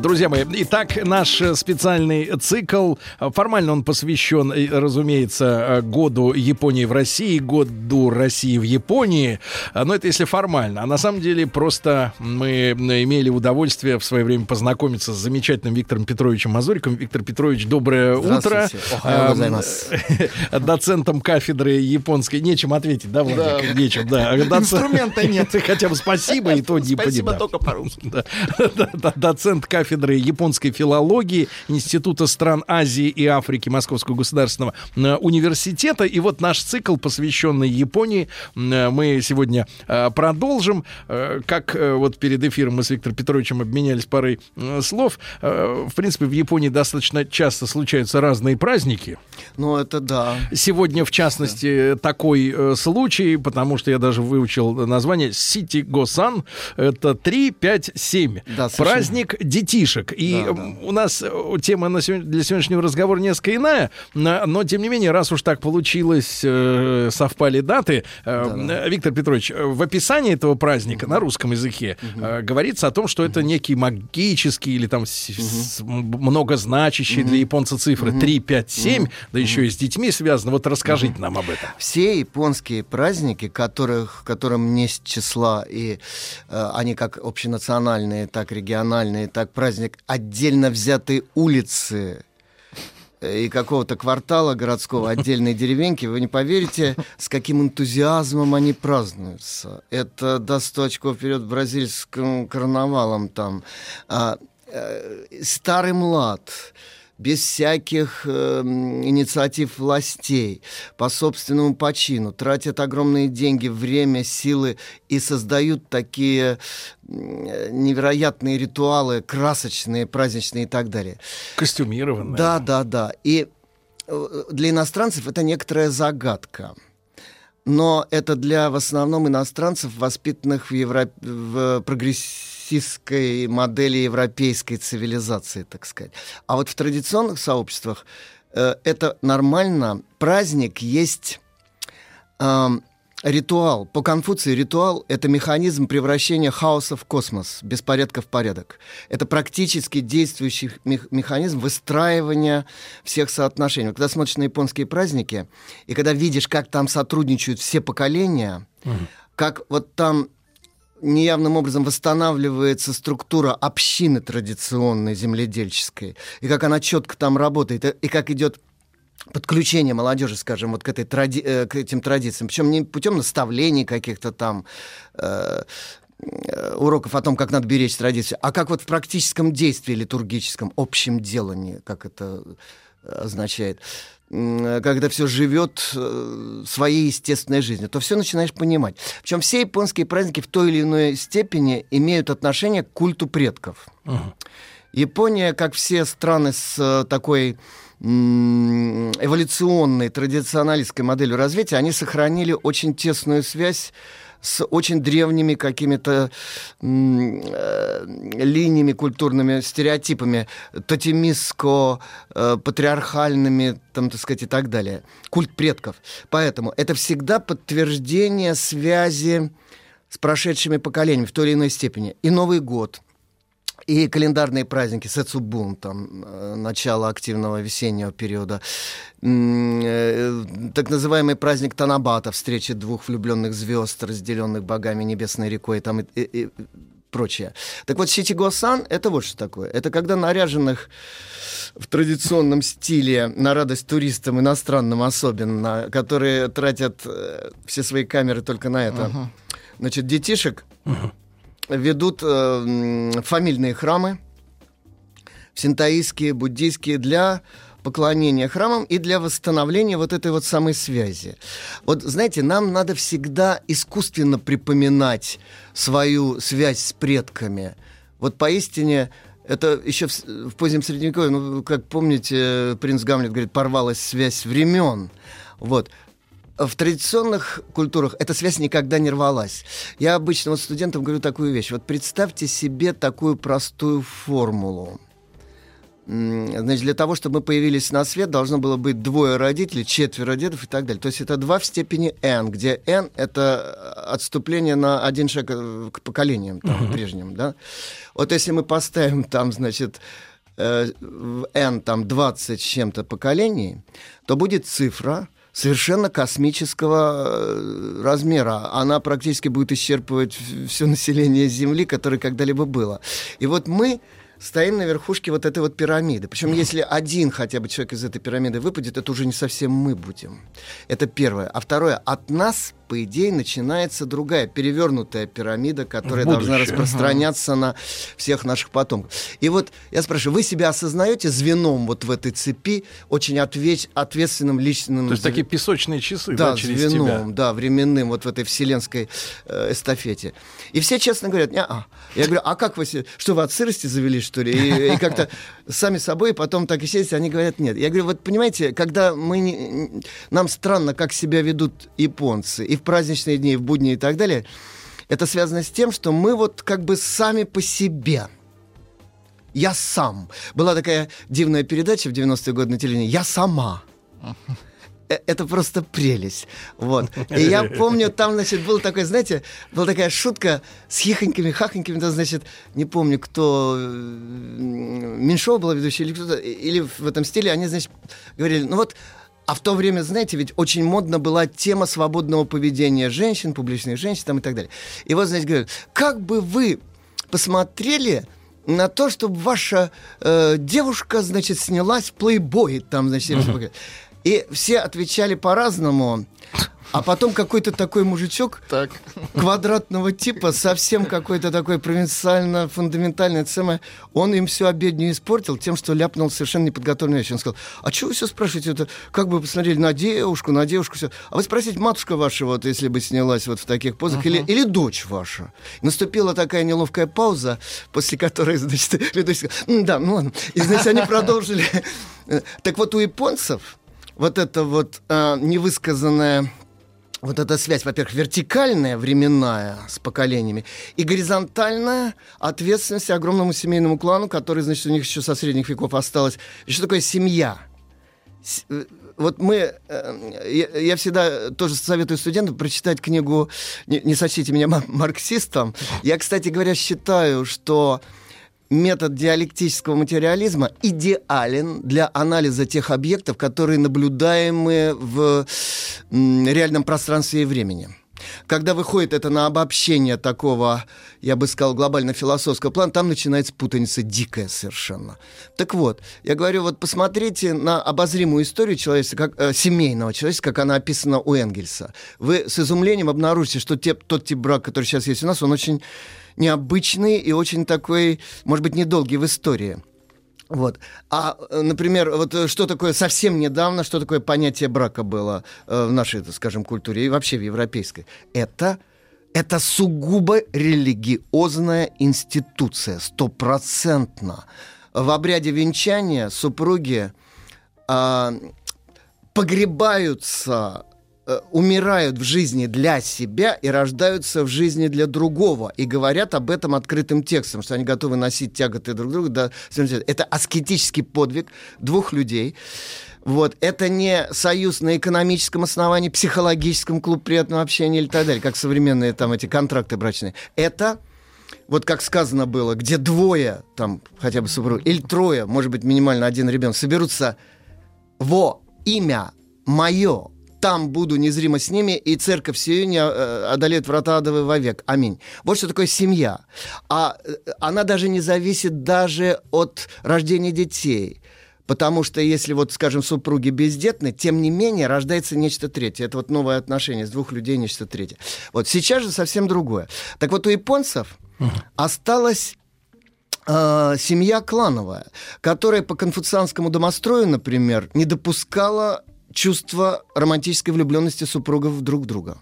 Друзья мои, итак, наш специальный цикл, формально он посвящен, э, разумеется, году Японии в России, году России в Японии, но это если формально. А на самом деле просто мы имели удовольствие в свое время познакомиться с замечательным Виктором Петровичем Мазуриком. Виктор Петрович, доброе утро. Доцентом кафедры японской. Нечем ответить, да, Владик? Нечем, да. Инструмента нет. Хотя бы спасибо, и то не Спасибо только по-русски. Доцент кафедры кафедры японской филологии Института стран Азии и Африки Московского государственного э, университета. И вот наш цикл, посвященный Японии, э, мы сегодня э, продолжим. Как вот перед эфиром мы с Виктором Петровичем обменялись парой слов. В принципе, в Японии достаточно часто случаются разные праздники. Ну, это да. Сегодня, в частности, такой случай, потому что я даже выучил название Сити Госан. Это 3, 5, 7. Да, Праздник детей детишек. И да, да. у нас э, тема на сегодня, для сегодняшнего разговора несколько иная, но тем не менее, раз уж так получилось, э, совпали даты, э, да, да. Виктор Петрович, в описании этого праздника угу. на русском языке угу. говорится о том, что это некий магический или там угу. многозначащий угу. для японца цифры угу. 3, 5, 7, угу. да еще и с детьми связано. Вот расскажите угу. нам об этом. Все японские праздники, которых, которым не с числа, и э, они как общенациональные, так региональные, так праздник отдельно взятой улицы и какого-то квартала городского, отдельной деревеньки, вы не поверите, с каким энтузиазмом они празднуются. Это 100 очков вперед бразильским карнавалом там. А, э, старый млад, без всяких э, инициатив властей, по собственному почину, тратят огромные деньги, время, силы и создают такие невероятные ритуалы, красочные, праздничные и так далее. Костюмированные. Да, да, да. И э, для иностранцев это некоторая загадка. Но это для в основном иностранцев, воспитанных в, Европе, в прогрессивном марксистской модели европейской цивилизации, так сказать. А вот в традиционных сообществах э, это нормально. Праздник есть э, ритуал. По Конфуции ритуал — это механизм превращения хаоса в космос, беспорядка в порядок. Это практически действующий механизм выстраивания всех соотношений. Когда смотришь на японские праздники, и когда видишь, как там сотрудничают все поколения, угу. как вот там неявным образом восстанавливается структура общины традиционной земледельческой, и как она четко там работает, и как идет подключение молодежи, скажем, вот к, этой тради... Э, к этим традициям, причем не путем наставлений каких-то там э, э, уроков о том, как надо беречь традицию, а как вот в практическом действии литургическом, общем делании, как это означает когда все живет э, своей естественной жизнью, то все начинаешь понимать. Причем все японские праздники в той или иной степени имеют отношение к культу предков. Угу. Япония, как все страны с э, такой эволюционной, традиционалистской моделью развития, они сохранили очень тесную связь с очень древними какими-то э, линиями культурными, стереотипами, тотемистско-патриархальными, э, там, так сказать, и так далее. Культ предков. Поэтому это всегда подтверждение связи с прошедшими поколениями в той или иной степени. И Новый год – и календарные праздники, Сэцубун, там, э, начало активного весеннего периода, э, так называемый праздник Танабата, встреча двух влюбленных звезд, разделенных богами небесной рекой, там, и, и, и прочее. Так вот, Ситигосан — это вот что такое. Это когда наряженных в традиционном стиле на радость туристам, иностранным особенно, которые тратят э, все свои камеры только на это. Uh-huh. Значит, детишек uh-huh ведут э, фамильные храмы, синтаистские, буддийские, для поклонения храмам и для восстановления вот этой вот самой связи. Вот, знаете, нам надо всегда искусственно припоминать свою связь с предками. Вот поистине Это еще в, в позднем Средневековье, ну, как помните, принц Гамлет говорит, порвалась связь времен. Вот в традиционных культурах эта связь никогда не рвалась. Я обычно вот студентам говорю такую вещь. Вот представьте себе такую простую формулу. Значит, для того, чтобы мы появились на свет, должно было быть двое родителей, четверо дедов и так далее. То есть это два в степени n, где n — это отступление на один шаг э, к поколениям там, uh-huh. прежним. Да? Вот если мы поставим там, значит, э, n там 20 с чем-то поколений, то будет цифра — совершенно космического э, размера. Она практически будет исчерпывать все население Земли, которое когда-либо было. И вот мы стоим на верхушке вот этой вот пирамиды. Причем, если один хотя бы человек из этой пирамиды выпадет, это уже не совсем мы будем. Это первое. А второе, от нас по идее, начинается другая, перевернутая пирамида, которая должна распространяться ага. на всех наших потомков. И вот я спрашиваю, вы себя осознаете звеном вот в этой цепи, очень отвеч, ответственным личным... То есть такие песочные часы, да, да через звеном, тебя? да, временным, вот в этой вселенской э, эстафете. И все честно говорят, -а. Я говорю, а как вы, что вы от сырости завели, что ли? И, и как-то сами собой, потом так и сидите, они говорят, нет. Я говорю, вот понимаете, когда мы не, нам странно, как себя ведут японцы, и в праздничные дни, и в будни и так далее, это связано с тем, что мы вот как бы сами по себе. Я сам. Была такая дивная передача в 90-е годы на телевидении «Я сама». Э, это просто прелесть. Вот. И я помню, там, значит, был такой, знаете, была такая шутка с хихоньками, хахоньками, да, значит, не помню, кто, э, Меньшова была ведущая или кто-то, или в этом стиле, они, значит, говорили, ну вот, а в то время, знаете, ведь очень модно была тема свободного поведения женщин, публичных женщин там и так далее. И вот, знаете, говорят, как бы вы посмотрели на то, чтобы ваша э, девушка, значит, снялась в плейбой, там, значит, uh-huh. И все отвечали по-разному. А потом какой-то такой мужичок так. квадратного типа, совсем какой-то такой провинциально-фундаментальный самое, он им всю обедню испортил тем, что ляпнул совершенно неподготовленную вещь. Он сказал, а что вы все спрашиваете? Это, как бы вы посмотрели на девушку, на девушку, все. А вы спросите, матушка ваша, вот, если бы снялась вот в таких позах, uh-huh. или, или дочь ваша. Наступила такая неловкая пауза, после которой, значит, ведущий сказал, да, ну ладно. И, значит, они продолжили. Так вот, у японцев вот это вот э, невысказанное вот эта связь, во-первых, вертикальная, временная, с поколениями, и горизонтальная ответственность огромному семейному клану, который, значит, у них еще со средних веков осталось. И что такое семья? Э, вот мы, э, я, я всегда тоже советую студентам прочитать книгу, не, не сочтите меня марксистом, я, кстати говоря, считаю, что метод диалектического материализма идеален для анализа тех объектов, которые наблюдаемы в реальном пространстве и времени. Когда выходит это на обобщение такого, я бы сказал, глобально-философского плана, там начинается путаница дикая совершенно. Так вот, я говорю, вот посмотрите на обозримую историю человечества, как, э, семейного человечества, как она описана у Энгельса. Вы с изумлением обнаружите, что те, тот тип брака, который сейчас есть у нас, он очень необычный и очень такой, может быть, недолгий в истории. Вот. А, например, вот э, что такое совсем недавно, что такое понятие брака было э, в нашей, скажем, культуре и вообще в европейской? Это это сугубо религиозная институция, стопроцентно. В обряде венчания супруги э, погребаются Э, умирают в жизни для себя и рождаются в жизни для другого. И говорят об этом открытым текстом, что они готовы носить тяготы друг друга. До... Это аскетический подвиг двух людей. Вот. Это не союз на экономическом основании, психологическом клуб приятного общения или так далее, как современные там эти контракты брачные. Это вот как сказано было, где двое, там хотя бы супруг, или трое, может быть, минимально один ребенок, соберутся во имя мое, там буду незримо с ними, и церковь сию не э, одолеет врата адовы вовек. Аминь. Вот что такое семья. А э, она даже не зависит даже от рождения детей. Потому что если, вот, скажем, супруги бездетны, тем не менее рождается нечто третье. Это вот новое отношение с двух людей, нечто третье. Вот сейчас же совсем другое. Так вот, у японцев осталось э, семья клановая, которая по конфуцианскому домострою, например, не допускала чувство романтической влюбленности супругов друг в друга.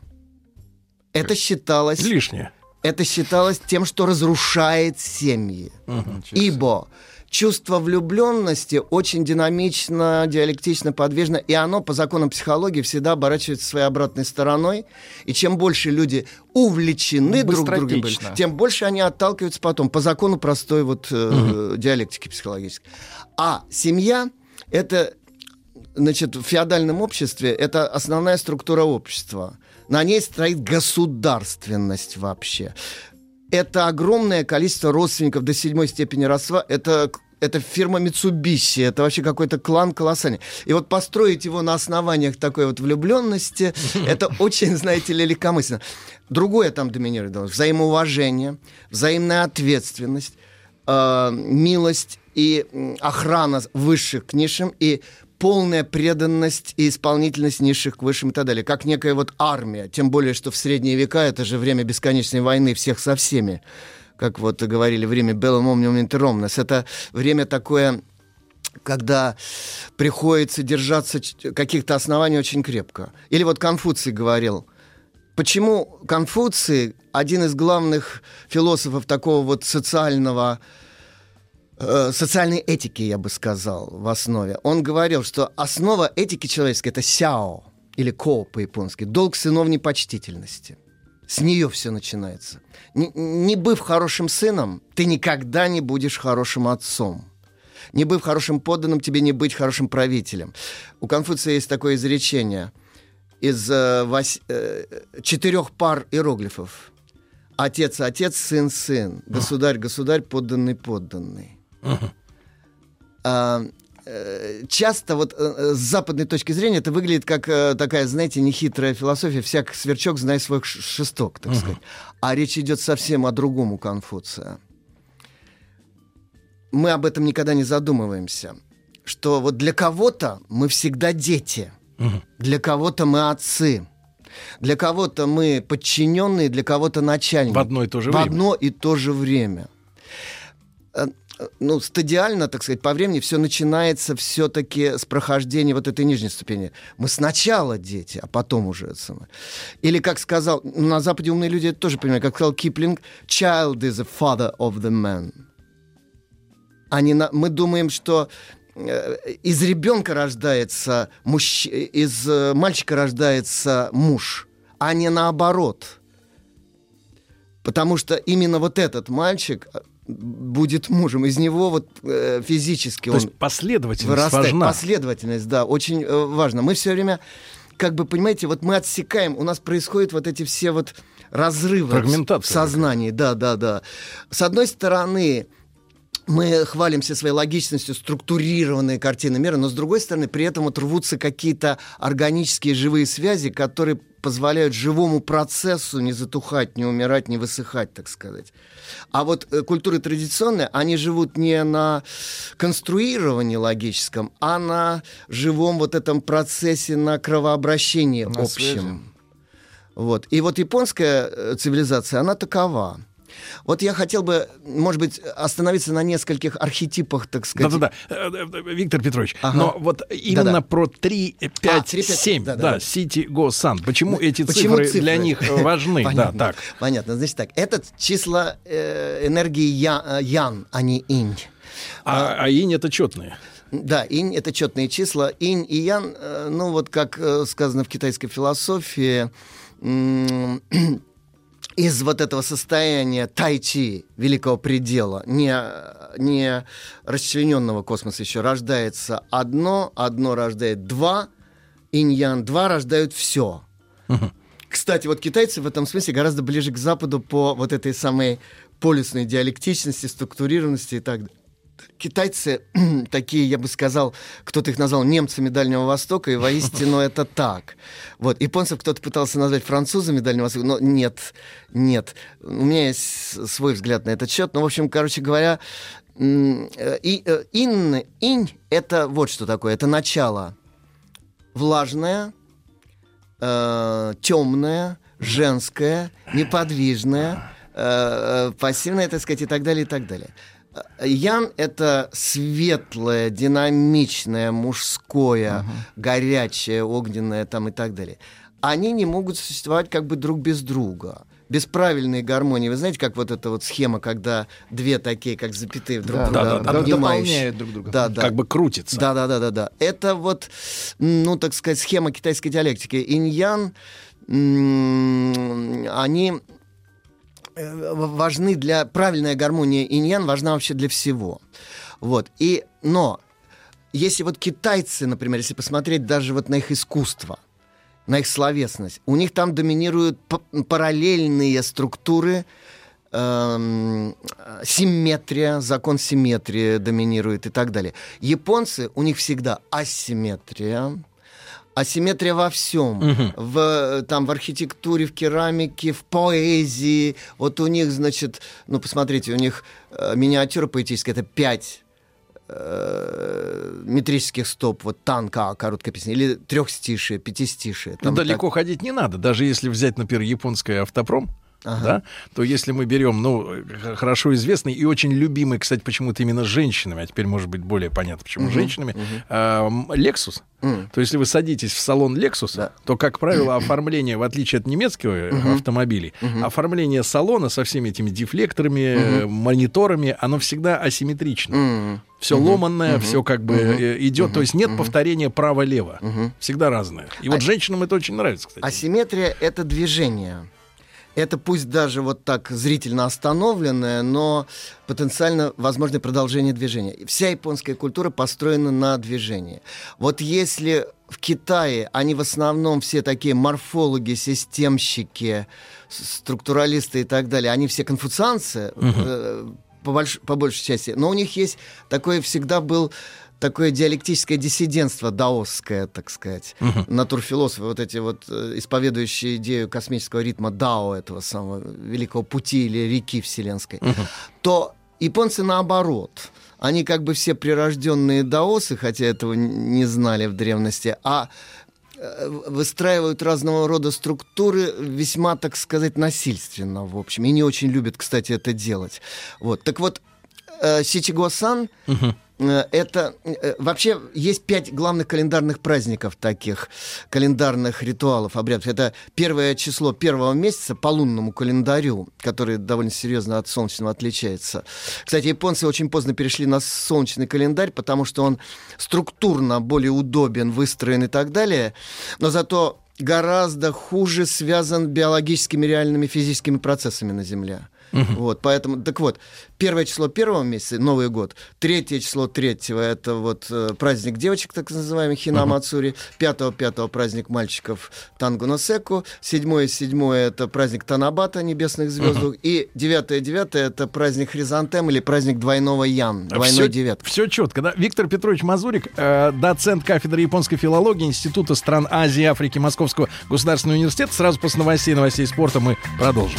Это считалось... Лишнее. это считалось тем, что разрушает семьи. Угу, Ибо чувство влюбленности очень динамично, диалектично, подвижно, и оно по законам психологии всегда оборачивается своей обратной стороной. И чем больше люди увлечены друг другом, тем больше они отталкиваются потом по закону простой вот э, угу. диалектики психологической. А семья это значит, в феодальном обществе это основная структура общества. На ней стоит государственность вообще это огромное количество родственников до седьмой степени родства. Это это фирма Mitsubishi, это вообще какой-то клан колоссальный. И вот построить его на основаниях такой вот влюбленности, это очень, знаете ли, легкомысленно. Другое там доминирует. Взаимоуважение, взаимная ответственность, э, милость и охрана высших к низшим, и полная преданность и исполнительность низших к высшим и так далее, как некая вот армия, тем более, что в средние века это же время бесконечной войны всех со всеми, как вот говорили, время Bellum Omnium Inter Это время такое когда приходится держаться каких-то оснований очень крепко. Или вот Конфуций говорил, почему Конфуций, один из главных философов такого вот социального социальной этики, я бы сказал, в основе. Он говорил, что основа этики человеческой — это сяо, или ко по-японски, долг сыновней почтительности. С нее все начинается. Не, не быв хорошим сыном, ты никогда не будешь хорошим отцом. Не быв хорошим подданным, тебе не быть хорошим правителем. У Конфуция есть такое изречение из э, вось, э, четырех пар иероглифов. Отец, отец, сын, сын. Государь, государь, подданный, подданный. А, э, часто вот э, с западной точки зрения это выглядит как э, такая, знаете, нехитрая философия, всяк сверчок, знай свой шесток, так сказать. А речь идет совсем о другом у Конфуция. Мы об этом никогда не задумываемся. Что вот для кого-то мы всегда дети, для кого-то мы отцы, для кого-то мы подчиненные, для кого-то начальники. В одно и то же в время. В одно и то же время ну, стадиально, так сказать, по времени все начинается все-таки с прохождения вот этой нижней ступени. Мы сначала дети, а потом уже это самое. Или, как сказал, ну, на Западе умные люди это тоже понимают, как сказал Киплинг, child is the father of the man. Они на... Мы думаем, что э, из ребенка рождается мужч... из э, мальчика рождается муж, а не наоборот. Потому что именно вот этот мальчик будет мужем. Из него вот э, физически То он есть последовательность вырастает. важна. Последовательность, да, очень э, важно. Мы все время, как бы, понимаете, вот мы отсекаем, у нас происходят вот эти все вот разрывы в сознании. Да, да, да. С одной стороны, мы хвалимся своей логичностью, структурированной картины мира, но с другой стороны, при этом вот рвутся какие-то органические живые связи, которые позволяют живому процессу не затухать, не умирать, не высыхать, так сказать. А вот э, культуры традиционные, они живут не на конструировании логическом, а на живом вот этом процессе, на кровообращении на общем. Вот. И вот японская э, цивилизация, она такова. Вот я хотел бы, может быть, остановиться на нескольких архетипах, так сказать. Да-да-да, э, э, Виктор Петрович, ага. но вот именно Да-да. про 3, 5, а, 3, 5 7, да, да, City Go Sun, почему ну, эти почему цифры, цифры для них важны? Понятно, да, так. Понятно, значит так, это числа э, энергии я, э, Ян, а не Инь. А, а, а Инь это четные? Да, инь — это четные числа. Инь и ян, ну вот как сказано в китайской философии, из вот этого состояния тайчи, великого предела, не, не расчлененного космоса еще, рождается одно, одно рождает два, инь-ян, два рождают все. Кстати, вот китайцы в этом смысле гораздо ближе к Западу по вот этой самой полюсной диалектичности, структурированности и так далее китайцы такие, я бы сказал, кто-то их назвал немцами Дальнего Востока, и воистину это так. Вот. Японцев кто-то пытался назвать французами Дальнего Востока, но нет, нет. У меня есть свой взгляд на этот счет. Но, в общем, короче говоря, э, и, э, ин, инь — это вот что такое, это начало. Влажное, э, темное, женское, неподвижное, э пассивное, так сказать, и так далее, и так далее. Ян — это светлое, динамичное, мужское, uh-huh. горячее, огненное там и так далее. Они не могут существовать как бы друг без друга. без правильной гармонии. Вы знаете, как вот эта вот схема, когда две такие, как запятые друг да, друга да, да, дополняют друг друга. Да, да. Как бы крутится. Да, да, да, да, да. Это вот, ну, так сказать, схема китайской диалектики. Инь-ян, они важны для правильная гармония иньян важна вообще для всего. Вот. И, но если вот китайцы, например, если посмотреть даже вот на их искусство, на их словесность, у них там доминируют параллельные структуры, эм, симметрия, закон симметрии доминирует и так далее. Японцы, у них всегда асимметрия, асимметрия во всем. Угу. В, там, в архитектуре, в керамике, в поэзии. Вот у них, значит, ну, посмотрите, у них э, миниатюра поэтическая, это пять э, метрических стоп, вот танка, короткая песня, или трехстишие, пятистишие. Там ну, далеко так... ходить не надо, даже если взять, например, японское автопром, ага. да, то если мы берем, ну, хорошо известный и очень любимый, кстати, почему-то именно женщинами, а теперь, может быть, более понятно, почему угу, женщинами, угу. Э, Lexus, Mm. То если вы садитесь в салон Lexus, да. то, как правило, оформление, в отличие от немецкого uh-huh. автомобилей, uh-huh. оформление салона со всеми этими дефлекторами, uh-huh. мониторами, оно всегда асимметрично. Uh-huh. Все uh-huh. ломанное, uh-huh. все как бы uh-huh. идет. Uh-huh. То есть нет uh-huh. повторения право-лево. Uh-huh. Всегда разное. И а... вот женщинам это очень нравится, кстати. Асимметрия это движение это пусть даже вот так зрительно остановленное, но потенциально возможное продолжение движения. Вся японская культура построена на движении. Вот если в Китае они в основном все такие морфологи, системщики, структуралисты и так далее, они все конфуцианцы, угу. э, по, больш, по большей части, но у них есть такой всегда был такое диалектическое диссидентство даосское, так сказать. Uh-huh. Натурфилософы, вот эти вот э, исповедующие идею космического ритма дао, этого самого великого пути или реки вселенской, uh-huh. то японцы наоборот. Они как бы все прирожденные даосы, хотя этого не знали в древности, а э, выстраивают разного рода структуры весьма, так сказать, насильственно, в общем. И не очень любят, кстати, это делать. Вот. Так вот, э, Сичиго-сан... Э, это э, вообще есть пять главных календарных праздников таких, календарных ритуалов, обрядов. Это первое число первого месяца по лунному календарю, который довольно серьезно от солнечного отличается. Кстати, японцы очень поздно перешли на солнечный календарь, потому что он структурно более удобен, выстроен и так далее. Но зато гораздо хуже связан биологическими реальными физическими процессами на Земле. Угу. Вот, поэтому, так вот, первое число первого месяца, Новый год, третье число третьего, это вот э, праздник девочек, так называемый, Хина Мацури, пятого, пятого праздник мальчиков Танго Носеку, седьмое, седьмое, это праздник Танабата, небесных звезд, угу. и девятое, девятое, это праздник Хризантем или праздник двойного Ян, двойной девятки. Все четко, да? Виктор Петрович Мазурик, э, доцент кафедры японской филологии Института стран Азии и Африки Московского государственного университета. Сразу после новостей, новостей спорта мы продолжим.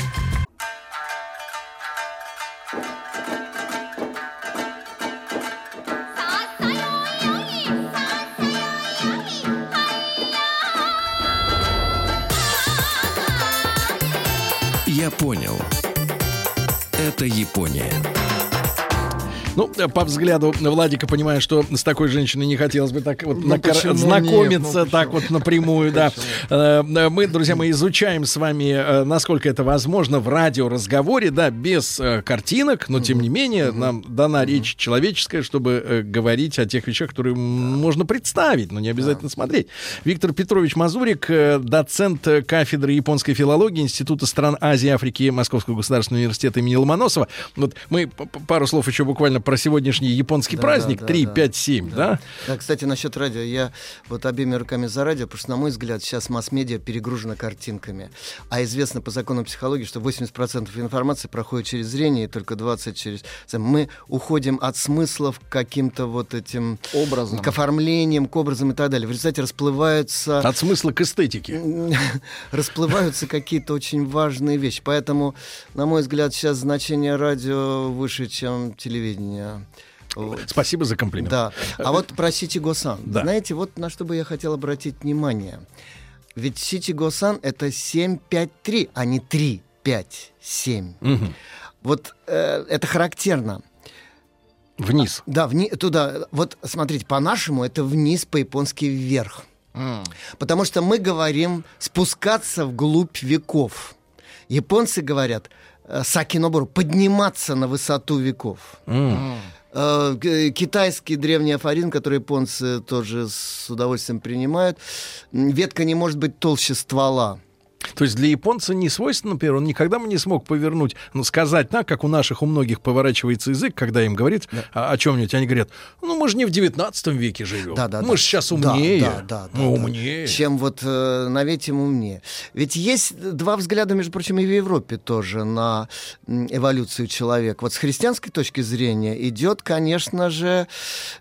По взгляду Владика понимаю, что с такой женщиной не хотелось бы так вот ну, накор... знакомиться нет, ну, так вот напрямую, да. Э, мы, друзья, мы изучаем с вами, э, насколько это возможно в радиоразговоре, да, без э, картинок, но тем не менее нам дана речь человеческая, чтобы говорить о тех вещах, которые можно представить, но не обязательно смотреть. Виктор Петрович Мазурик, доцент кафедры японской филологии Института стран Азии и Африки Московского государственного университета имени Ломоносова. Вот мы пару слов еще буквально про сегодняшний японский да, праздник да, 3, да, 5, 7, да. да? Да, кстати, насчет радио. Я вот обеими руками за радио, потому что, на мой взгляд, сейчас масс-медиа перегружена картинками. А известно по закону психологии, что 80% информации проходит через зрение, и только 20% через... Мы уходим от смыслов к каким-то вот этим... Образом. К оформлениям, к образам и так далее. В результате расплываются... От смысла к эстетике. расплываются какие-то очень важные вещи. Поэтому, на мой взгляд, сейчас значение радио выше, чем телевидение. Спасибо за комплимент. Да. А вот про Сити Госан. Да. Знаете, вот на что бы я хотел обратить внимание. Ведь Сити Госан это 753, а не 3, 5, 7. Угу. Вот э, это характерно. Вниз. Да, вни, туда. Вот смотрите, по-нашему это вниз, по-японски вверх. Mm. Потому что мы говорим спускаться вглубь веков. Японцы говорят, сакинобору, подниматься на высоту веков. Mm. Китайский древний афорин, который японцы тоже с удовольствием принимают. Ветка не может быть толще ствола. То есть для японца не свойственно, например, он никогда бы не смог повернуть, ну, сказать так, как у наших, у многих поворачивается язык, когда им говорит да. о, о чем-нибудь, они говорят, ну, мы же не в 19 веке живем, да, да, мы да. же сейчас умнее, да, да, да, мы да, умнее. Чем вот э, на ветим умнее. Ведь есть два взгляда, между прочим, и в Европе тоже на эволюцию человека. Вот с христианской точки зрения идет, конечно же,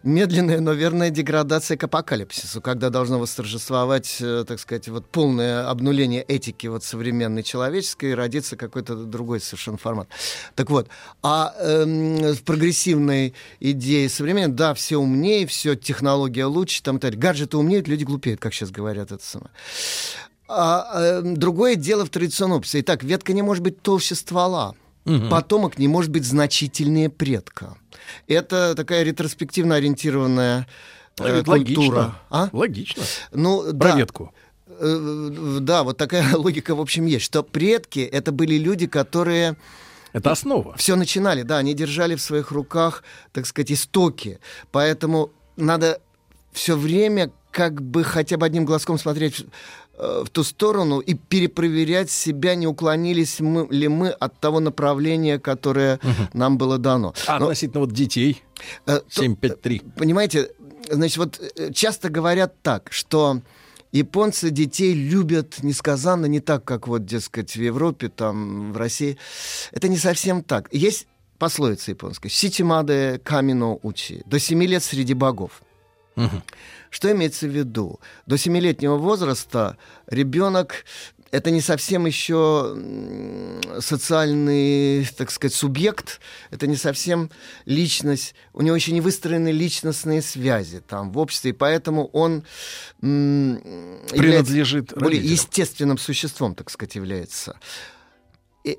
медленная, но верная деградация к апокалипсису, когда должно восторжествовать, э, так сказать, вот полное обнуление этики этики вот современной человеческой родится какой-то другой совершенно формат. Так вот, а эм, прогрессивной идее современной, да, все умнее, все технология лучше, там и так далее. Гаджеты умнеют, люди глупеют, как сейчас говорят это самое. А, э, другое дело в традиционном обществе. Итак, ветка не может быть толще ствола. Угу. Потомок не может быть значительнее предка. Это такая ретроспективно ориентированная э, культура. Логично. А? Логично. Ну, Про да. ветку. Э, да, вот такая логика, в общем, есть, что предки — это были люди, которые... Это основа. Все начинали, да, они держали в своих руках, так сказать, истоки. Поэтому надо все время как бы хотя бы одним глазком смотреть э, в ту сторону и перепроверять себя, не уклонились мы, ли мы от того направления, которое угу. нам было дано. А Но, относительно вот детей? 753. Э, понимаете, значит, вот часто говорят так, что японцы детей любят несказанно, не так, как вот, дескать, в Европе, там, в России. Это не совсем так. Есть пословица японская. «Ситимаде камино учи». До семи лет среди богов. Угу. Что имеется в виду? До семилетнего возраста ребенок это не совсем еще социальный, так сказать, субъект, это не совсем личность, у него еще не выстроены личностные связи там в обществе, и поэтому он принадлежит более естественным существом, так сказать, является. И,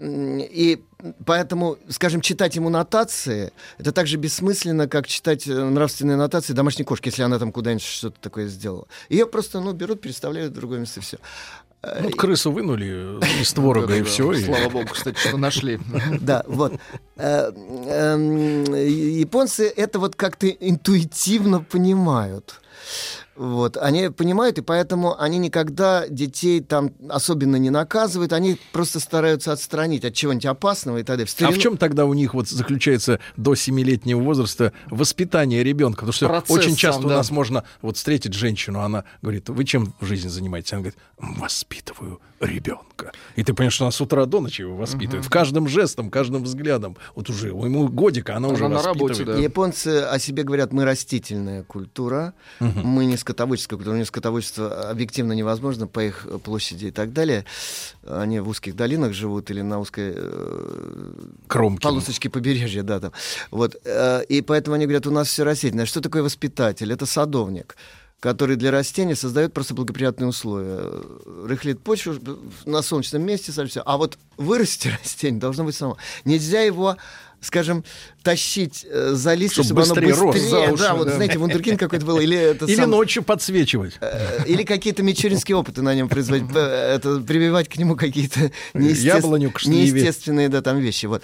и поэтому, скажем, читать ему нотации, это так же бессмысленно, как читать э, нравственные нотации домашней кошки, если она там куда-нибудь что-то такое сделала. Ее просто, ну, берут, переставляют в другое место, и все. Ну, крысу вынули из творога, и все. Слава богу, кстати, что нашли. Да, вот. Э, эм, японцы это вот как-то интуитивно понимают. Вот, они понимают, и поэтому они никогда детей там особенно не наказывают, они просто стараются отстранить от чего-нибудь опасного и так далее. В старину... А в чем тогда у них вот заключается до семилетнего возраста воспитание ребенка? Потому что Процесс очень часто сам, да. у нас можно вот встретить женщину, она говорит, вы чем в жизни занимаетесь? Она говорит, воспитываю ребенка. И ты понимаешь, что она с утра до ночи его воспитывает. Угу. В каждом жестом, каждом взглядом. Вот уже ему годика, она, она уже на воспитывает. Работе, да. Японцы о себе говорят, мы растительная культура, угу. мы не скотоводческая культура. У них скотоводчество объективно невозможно по их площади и так далее. Они в узких долинах живут или на узкой э, Кромке. полосочке побережья. Да, там. Вот. Э, и поэтому они говорят, у нас все растительное. Что такое воспитатель? Это садовник который для растения создает просто благоприятные условия. Рыхлит почву на солнечном месте, все. А вот вырасти растение должно быть само. Нельзя его скажем, тащить э, за листья, чтобы, чтобы быстрее оно быстрее... Рос уши, да, вот, да. знаете, вундеркинд какой-то был. Или, это или сам... ночью подсвечивать. Э, или какие-то мичуринские опыты на нем производить. Это, прививать к нему какие-то неестествен... неестественные да, там вещи. Вот.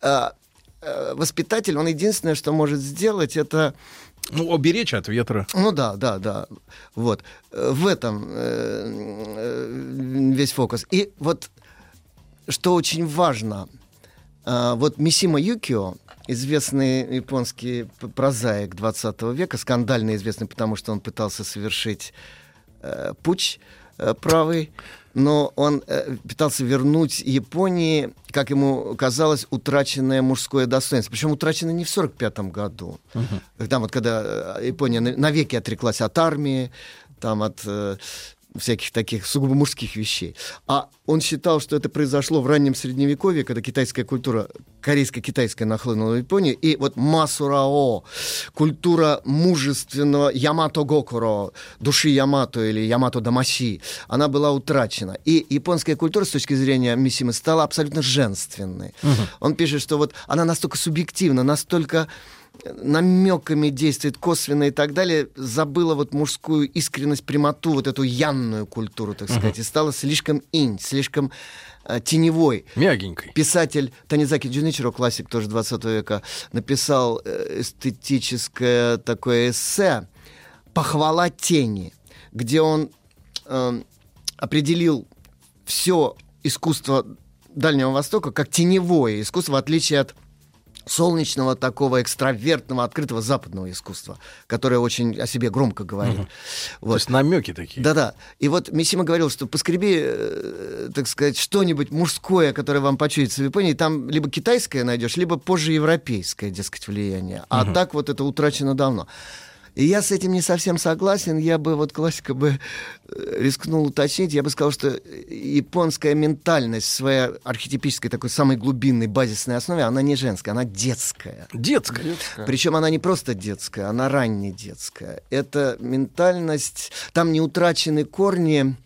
А, э, воспитатель, он единственное, что может сделать, это ну, оберечь от ветра. Ну да, да, да. Вот. В этом э, э, весь фокус. И вот что очень важно, э, вот Мисима Юкио, известный японский прозаик 20 века, скандально известный, потому что он пытался совершить э, путь э, правый, но он э, пытался вернуть Японии, как ему казалось, утраченное мужское достоинство. Причем утраченное не в 1945 году, uh-huh. когда, вот, когда э, Япония навеки отреклась от армии, там, от э, всяких таких сугубо мужских вещей. А он считал, что это произошло в раннем средневековье, когда китайская культура, корейско-китайская нахлынула в Японию, и вот масурао, культура мужественного ямато гокуро, души ямато или ямато дамаси, она была утрачена. И японская культура с точки зрения Мисимы стала абсолютно женственной. Угу. Он пишет, что вот она настолько субъективна, настолько намеками действует косвенно и так далее, забыла вот мужскую искренность, прямоту, вот эту янную культуру, так сказать, uh-huh. и стала слишком инь, слишком э, теневой. Мягенькой. Писатель Танизаки Джуничиро, классик тоже 20 века, написал э, эстетическое такое эссе «Похвала тени», где он э, определил все искусство Дальнего Востока как теневое искусство, в отличие от солнечного такого экстравертного, открытого западного искусства, которое очень о себе громко говорит. Угу. Вот. То есть намеки такие. Да-да. И вот Мисима говорил, что поскреби, э, так сказать, что-нибудь мужское, которое вам почуется в Японии, там либо китайское найдешь, либо позже европейское, дескать, влияние. А угу. так вот это утрачено давно. И я с этим не совсем согласен. Я бы, вот классика бы э, рискнул уточнить, я бы сказал, что японская ментальность, своя архетипической такой самой глубинной базисной основе, она не женская, она детская. Детская. детская. Причем она не просто детская, она ранне детская. Это ментальность, там не утрачены корни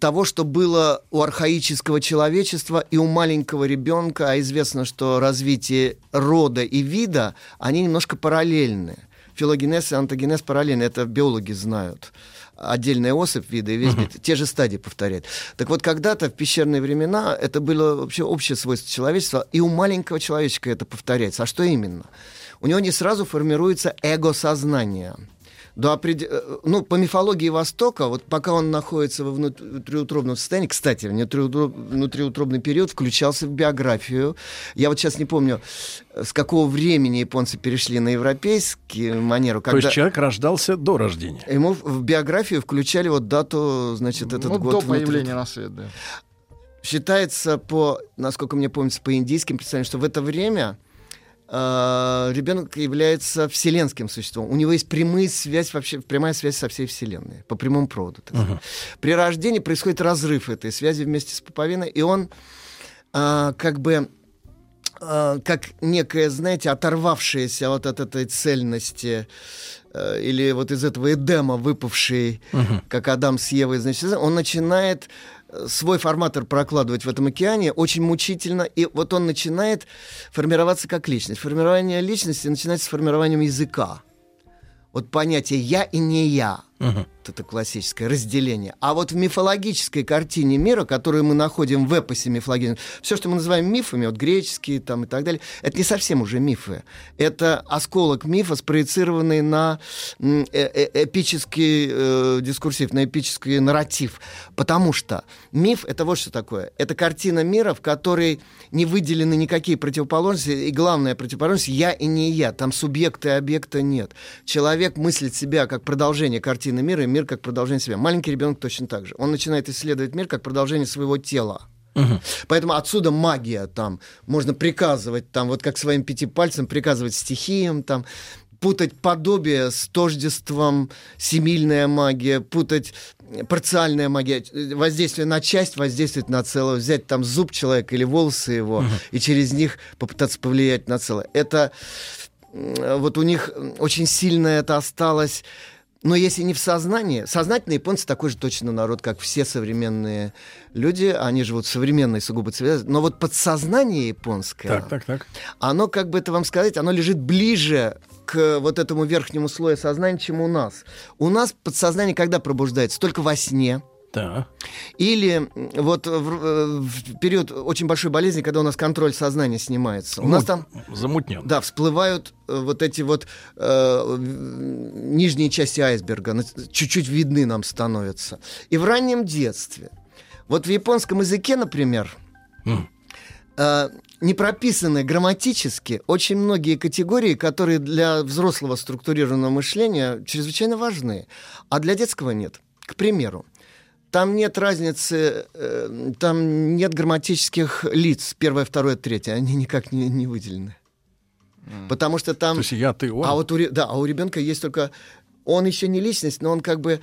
того, что было у архаического человечества и у маленького ребенка, а известно, что развитие рода и вида, они немножко параллельны филогенез и антогенез параллельно, это биологи знают. Отдельная особь вида и весь uh-huh. вид, те же стадии повторяет. Так вот, когда-то в пещерные времена это было вообще общее свойство человечества, и у маленького человечка это повторяется. А что именно? У него не сразу формируется эго-сознание – до опред... Э, ну, по мифологии Востока, вот пока он находится во внутриутробном состоянии, кстати, внутриутробный период включался в биографию. Я вот сейчас не помню, с какого времени японцы перешли на европейскую манеру. Когда... То есть человек рождался до рождения? Ему в биографию включали вот дату, значит, этот ну, год. до появления внутри... на свет, да. Считается по, насколько мне помнится, по индийским представлениям, что в это время э, ребенок является вселенским существом. У него есть прямая связь, вообще, прямая связь со всей Вселенной, по прямому проводу. Так uh-huh. При рождении происходит разрыв этой связи вместе с пуповиной, и он э, как бы э, как некое, знаете, оторвавшееся вот от этой цельности э, или вот из этого Эдема выпавший, uh-huh. как Адам с Евой, значит, он начинает свой форматор прокладывать в этом океане очень мучительно, и вот он начинает формироваться как личность. Формирование личности начинается с формированием языка. Вот понятие «я» и «не я». Угу. Это классическое разделение. А вот в мифологической картине мира, которую мы находим в эпосе мифологическом, все, что мы называем мифами, вот греческие там и так далее, это не совсем уже мифы. Это осколок мифа, спроецированный на э -э эпический э, дискурсив, на эпический нарратив. Потому что миф — это вот что такое. Это картина мира, в которой не выделены никакие противоположности, и главная противоположность — я и не я. Там субъекта и объекта нет. Человек мыслит себя как продолжение картины картины мира и мир как продолжение себя. Маленький ребенок точно так же. Он начинает исследовать мир как продолжение своего тела. Угу. Поэтому отсюда магия там. Можно приказывать там, вот как своим пяти пальцем приказывать стихиям там, путать подобие с тождеством, семильная магия, путать парциальная магия, воздействие на часть, воздействовать на целое, взять там зуб человека или волосы его, угу. и через них попытаться повлиять на целое. Это вот у них очень сильно это осталось но если не в сознании, сознательные японцы такой же точно народ, как все современные люди, они живут современной сугубо цивилизации, но вот подсознание японское, так, так, так. оно, как бы это вам сказать, оно лежит ближе к вот этому верхнему слою сознания, чем у нас. У нас подсознание когда пробуждается? Только во сне, да. Или вот в, э, в период очень большой болезни, когда у нас контроль сознания снимается. У ну, нас там... Замутнен. Да, всплывают э, вот эти вот э, нижние части айсберга, чуть-чуть видны нам становятся. И в раннем детстве. Вот в японском языке, например, mm. э, не прописаны грамматически очень многие категории, которые для взрослого структурированного мышления чрезвычайно важны, а для детского нет. К примеру, там нет разницы, э, там нет грамматических лиц, первое, второе, третье, они никак не, не выделены. Mm. Потому что там... То есть я, ты, он? А вот у, да, а у ребенка есть только... Он еще не личность, но он как бы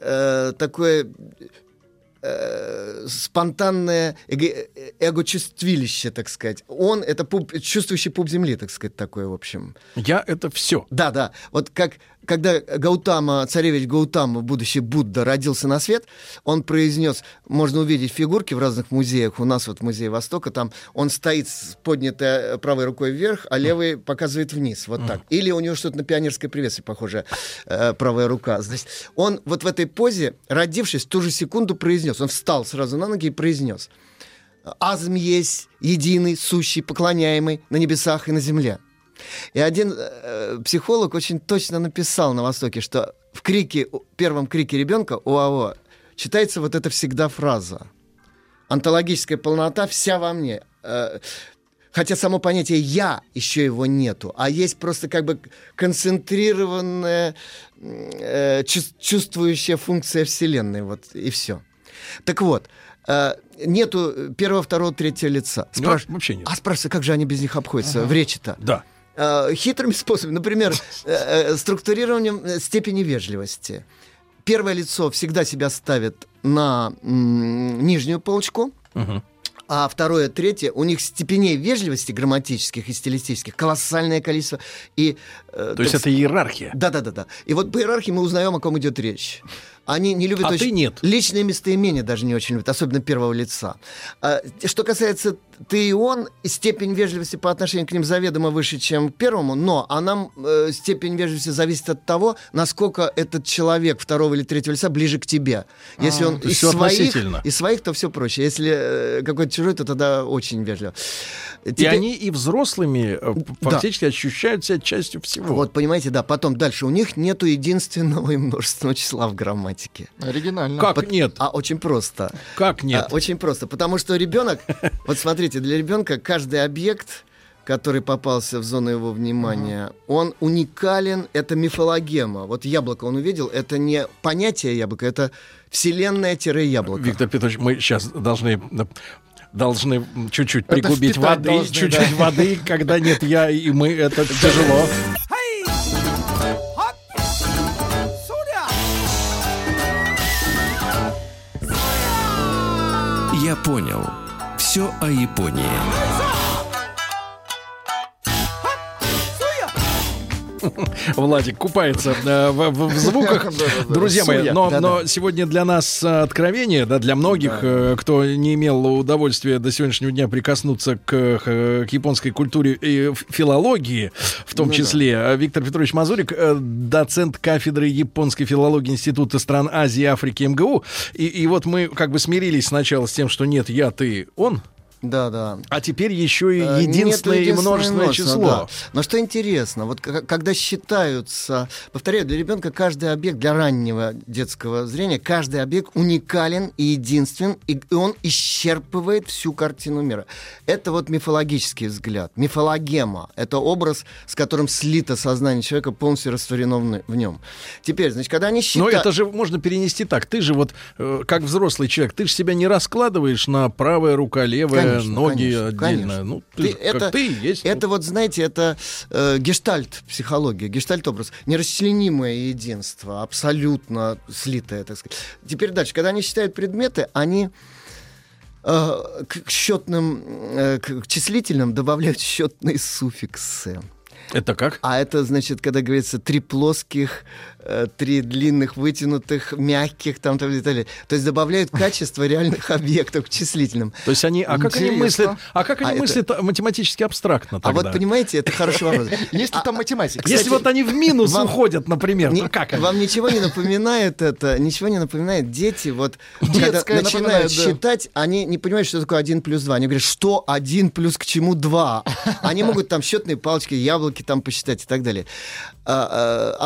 э, такое э, спонтанное эго, эго-чувствилище, так сказать. Он — это пуп, чувствующий пуп земли, так сказать, такое, в общем. Я — это все. Да, да. Вот как когда Гаутама, царевич Гаутама, будущий Будда, родился на свет, он произнес, можно увидеть фигурки в разных музеях, у нас вот в Музее Востока, там он стоит с поднятой правой рукой вверх, а левой показывает вниз, вот так. Или у него что-то на пионерской приветствие похоже, э, правая рука. Значит, он вот в этой позе, родившись, в ту же секунду произнес, он встал сразу на ноги и произнес, «Азм есть единый, сущий, поклоняемый на небесах и на земле». И один э, психолог очень точно написал на Востоке, что в крике, первом крике ребенка УАО читается вот эта всегда фраза. Онтологическая полнота вся во мне. Э, хотя само понятие «я» еще его нету, а есть просто как бы концентрированная э, чувствующая функция Вселенной, вот и все. Так вот, э, нету первого, второго, третьего лица. Спраш... Ну, вообще нет. А спрашивается, как же они без них обходятся ага. в речи-то? Да. Э, хитрыми способами. Например, э, э, структурированием степени вежливости. Первое лицо всегда себя ставит на нижнюю полочку. Угу. А второе, третье, у них степеней вежливости грамматических и стилистических колоссальное количество. И, э, То есть это иерархия? Да-да-да. И вот по иерархии мы узнаем, о ком идет речь. Они не любят а очень... ты нет. Личные местоимения даже не очень любят, особенно первого лица. А, что касается ты и он, степень вежливости по отношению к ним заведомо выше, чем первому, но она, э, степень вежливости зависит от того, насколько этот человек второго или третьего лица ближе к тебе. Если а, он из своих, из своих, то все проще. Если э, какой-то чужой, то тогда очень вежливо. Теперь... И они и взрослыми э, фактически да. ощущают себя частью всего. Вот, понимаете, да. Потом дальше. У них нету единственного и множественного числа в грамматике. Оригинально. Как По... нет? А очень просто. Как нет? А, очень просто. Потому что ребенок, вот смотрите, для ребенка каждый объект который попался в зону его внимания, uh-huh. он уникален, это мифологема. Вот яблоко он увидел, это не понятие яблока, это вселенная-яблоко. Виктор Петрович, мы сейчас должны должны чуть-чуть пригубить воды, чуть-чуть да. воды, когда нет я и мы, это тяжело. Я понял. Все о Японии. Владик купается э, в, в, в звуках. Друзья мои, но, но сегодня для нас откровение, да, для многих, э, кто не имел удовольствия до сегодняшнего дня прикоснуться к, к японской культуре и филологии, в том ну, числе. Виктор Петрович Мазурик, э, доцент кафедры японской филологии Института стран Азии и Африки МГУ. И, и вот мы как бы смирились сначала с тем, что нет, я, ты, он. Да, да. А теперь еще и единственное, Нет, и множественное число. Да. Но что интересно, вот когда считаются, повторяю, для ребенка каждый объект, для раннего детского зрения, каждый объект уникален и единствен, и он исчерпывает всю картину мира. Это вот мифологический взгляд. Мифологема — это образ, с которым слито сознание человека, полностью растворено в, в нем. Теперь, значит, когда они считают... Но это же можно перенести так. Ты же вот, э, как взрослый человек, ты же себя не раскладываешь на правая рука, левая, конечно, ноги конечно, отдельно. Конечно. Ну, ты, ты, это, ты есть. Это вот, знаете, это э, гештальт психология, гештальт образ. Нерасчленимое единство, абсолютно слитое, так сказать. Теперь дальше. Когда они считают предметы, они э, к счетным, э, к числительным добавляют счетные суффиксы. Это как? А это, значит, когда говорится три плоских, три длинных, вытянутых, мягких, там, там и далее. То есть добавляют качество реальных объектов к числительным. То есть они, а как они мыслят, а как они а мыслят это... математически абстрактно тогда? А вот понимаете, это хороший вопрос. Есть ли там математика? Если вот они в минус уходят, например, то как Вам ничего не напоминает это, ничего не напоминает дети, вот когда начинают считать, они не понимают, что такое 1 плюс 2. Они говорят, что 1 плюс к чему 2? Они могут там счетные палочки, яблоки там посчитать и так далее. А,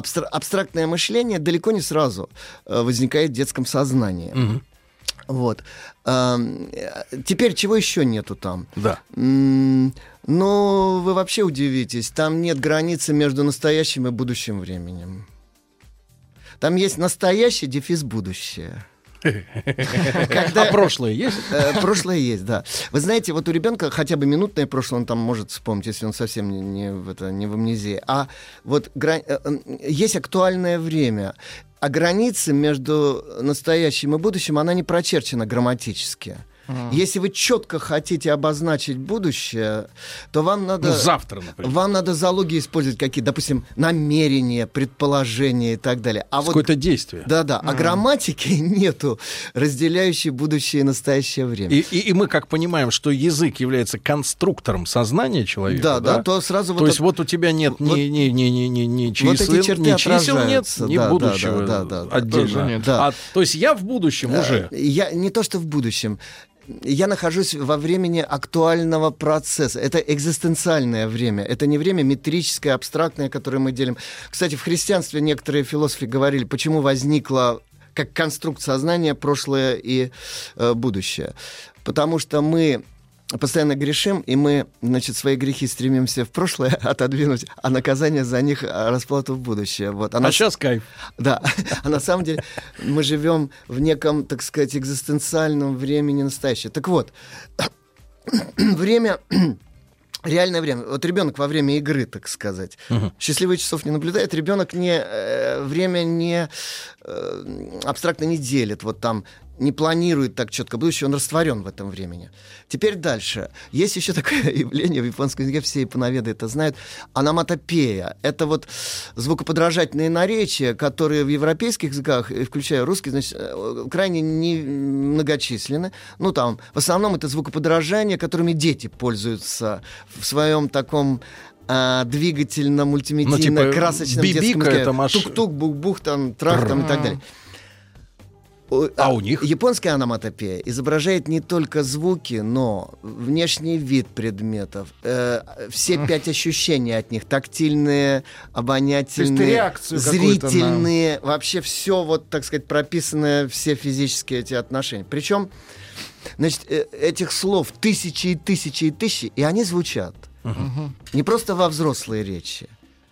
абстрактное мышление далеко не сразу э, возникает в детском сознании. Угу. Вот. Теперь чего еще нету там? Да. Ну, вы вообще удивитесь. Там нет границы между настоящим и будущим временем. Там есть настоящий дефис будущее. Когда... А прошлое есть? Э, прошлое есть, да. Вы знаете, вот у ребенка хотя бы минутное прошлое он там может вспомнить, если он совсем не, не, в, это, не в амнезии. А вот грань... Э, есть актуальное время. А граница между настоящим и будущим, она не прочерчена грамматически. Mm. Если вы четко хотите обозначить будущее, то вам надо... Ну, завтра, например. Вам надо залоги использовать какие, допустим, намерения, предположения и так далее. А Какое-то вот, действие. Да-да. Mm. А грамматики нету, разделяющей будущее и настоящее время. И, и, и мы как понимаем, что язык является конструктором сознания человека, да, да, да то сразу... То вот есть вот у тебя нет вот, ни, ни, ни, ни, ни, ни чисел, вот эти черты ни чисел нет, ни да, будущего да, да, да, отдельно. Нет. Да. А, то есть я в будущем а, уже? Я не то, что в будущем я нахожусь во времени актуального процесса. Это экзистенциальное время. Это не время метрическое, абстрактное, которое мы делим. Кстати, в христианстве некоторые философы говорили, почему возникло как конструкт сознания прошлое и э, будущее. Потому что мы постоянно грешим, и мы, значит, свои грехи стремимся в прошлое отодвинуть, а наказание за них а, расплату в будущее. Вот. А, а на... сейчас кайф. Да. А на самом деле мы живем в неком, так сказать, экзистенциальном времени настоящее. Так вот, время реальное время. Вот ребенок во время игры, так сказать, угу. счастливых часов не наблюдает. Ребенок не э, время не э, абстрактно не делит. Вот там не планирует так четко будущее, он растворен в этом времени. Теперь дальше. Есть еще такое явление в японском языке, все японоведы это знают, аноматопея. Это вот звукоподражательные наречия, которые в европейских языках, включая русский, значит, э, крайне не многочисленны. Ну, там, в основном это звукоподражания, которыми дети пользуются в своем таком а, двигательно-мультимедийно-красочном ну, типа, детском маш... Тук-тук, бух-бух, там, трах, там и так далее. А, а у них? Японская аноматопея изображает не только звуки, но внешний вид предметов, э, все пять ощущений от них, тактильные, обонятельные, зрительные, на... вообще все вот, так сказать, прописанное, все физические эти отношения. Причем, значит, э, этих слов тысячи и тысячи и тысячи, и они звучат. Угу. Не просто во взрослой речи,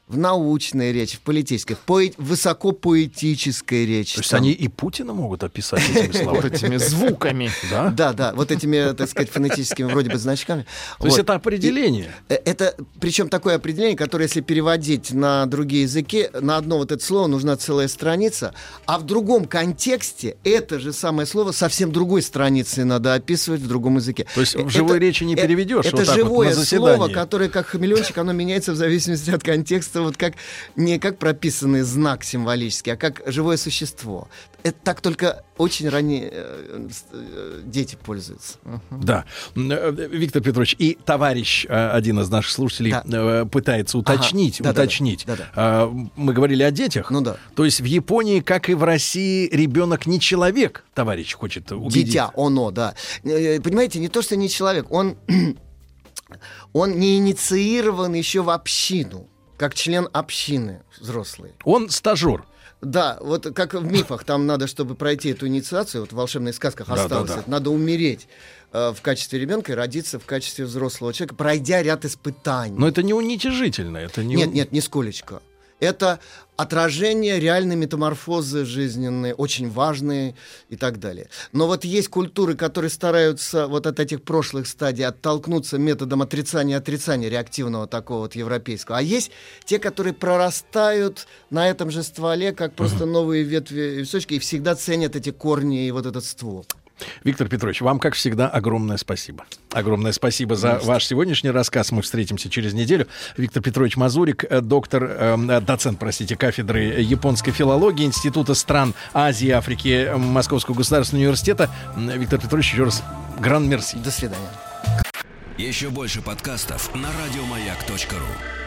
в научной речи, в политической, в поэ- высокопоэтической речи. То есть там. они и Путина могут описать этими словами? Вот этими звуками, да? Да, да, вот этими, так сказать, фонетическими вроде бы значками. То есть это определение? Э, это, причем такое определение, которое, если переводить на другие языки, на одно вот это слово нужна целая страница, а в другом контексте это же самое слово совсем другой страницей надо описывать в другом языке. То есть в живой речи не переведешь? Это живое слово, которое, как хамелеончик, оно меняется в зависимости от контекста просто вот как не как прописанный знак символический, а как живое существо. Это так только очень ранние э, э, дети пользуются. Да. Э, Виктор Петрович, и товарищ, один из наших слушателей, да. пытается уточнить, ага. уточнить. Да, да, да. Мы говорили о детях. Ну да. То есть в Японии, как и в России, ребенок не человек, товарищ хочет убедить. Дитя, оно, да. Понимаете, не то, что не человек, он он не инициирован еще в общину как член общины взрослый. Он стажер. Да, вот как в мифах, там надо, чтобы пройти эту инициацию, вот в волшебных сказках осталось, да, да, да. надо умереть э, в качестве ребенка и родиться в качестве взрослого человека, пройдя ряд испытаний. Но это не уничижительно, это не... Нет, нет, нисколечко это отражение реальной метаморфозы жизненной, очень важные и так далее. Но вот есть культуры, которые стараются вот от этих прошлых стадий оттолкнуться методом отрицания отрицания реактивного такого вот европейского. А есть те, которые прорастают на этом же стволе, как просто новые ветви и височки, и всегда ценят эти корни и вот этот ствол. Виктор Петрович, вам, как всегда, огромное спасибо. Огромное спасибо за ваш сегодняшний рассказ. Мы встретимся через неделю. Виктор Петрович Мазурик, э, доктор, э, доцент, простите, кафедры японской филологии Института стран Азии и Африки Московского государственного университета. Виктор Петрович, еще раз гран мерси. До свидания. Еще больше подкастов на радиомаяк.ру